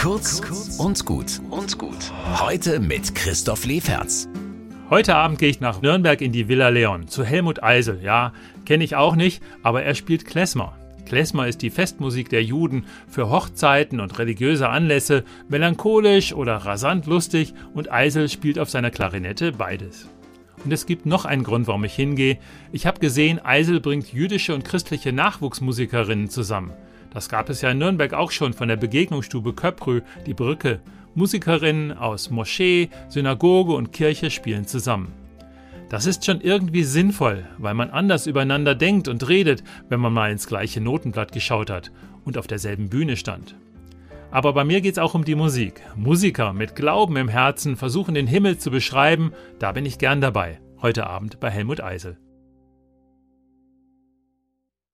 Kurz und gut und gut. Heute mit Christoph Leferz. Heute Abend gehe ich nach Nürnberg in die Villa Leon zu Helmut Eisel. Ja, kenne ich auch nicht, aber er spielt Klezmer. Klezmer ist die Festmusik der Juden für Hochzeiten und religiöse Anlässe, melancholisch oder rasant lustig und Eisel spielt auf seiner Klarinette beides. Und es gibt noch einen Grund, warum ich hingehe. Ich habe gesehen, Eisel bringt jüdische und christliche Nachwuchsmusikerinnen zusammen. Das gab es ja in Nürnberg auch schon von der Begegnungsstube Köprü, die Brücke. Musikerinnen aus Moschee, Synagoge und Kirche spielen zusammen. Das ist schon irgendwie sinnvoll, weil man anders übereinander denkt und redet, wenn man mal ins gleiche Notenblatt geschaut hat und auf derselben Bühne stand. Aber bei mir geht es auch um die Musik. Musiker mit Glauben im Herzen versuchen den Himmel zu beschreiben, da bin ich gern dabei. Heute Abend bei Helmut Eisel.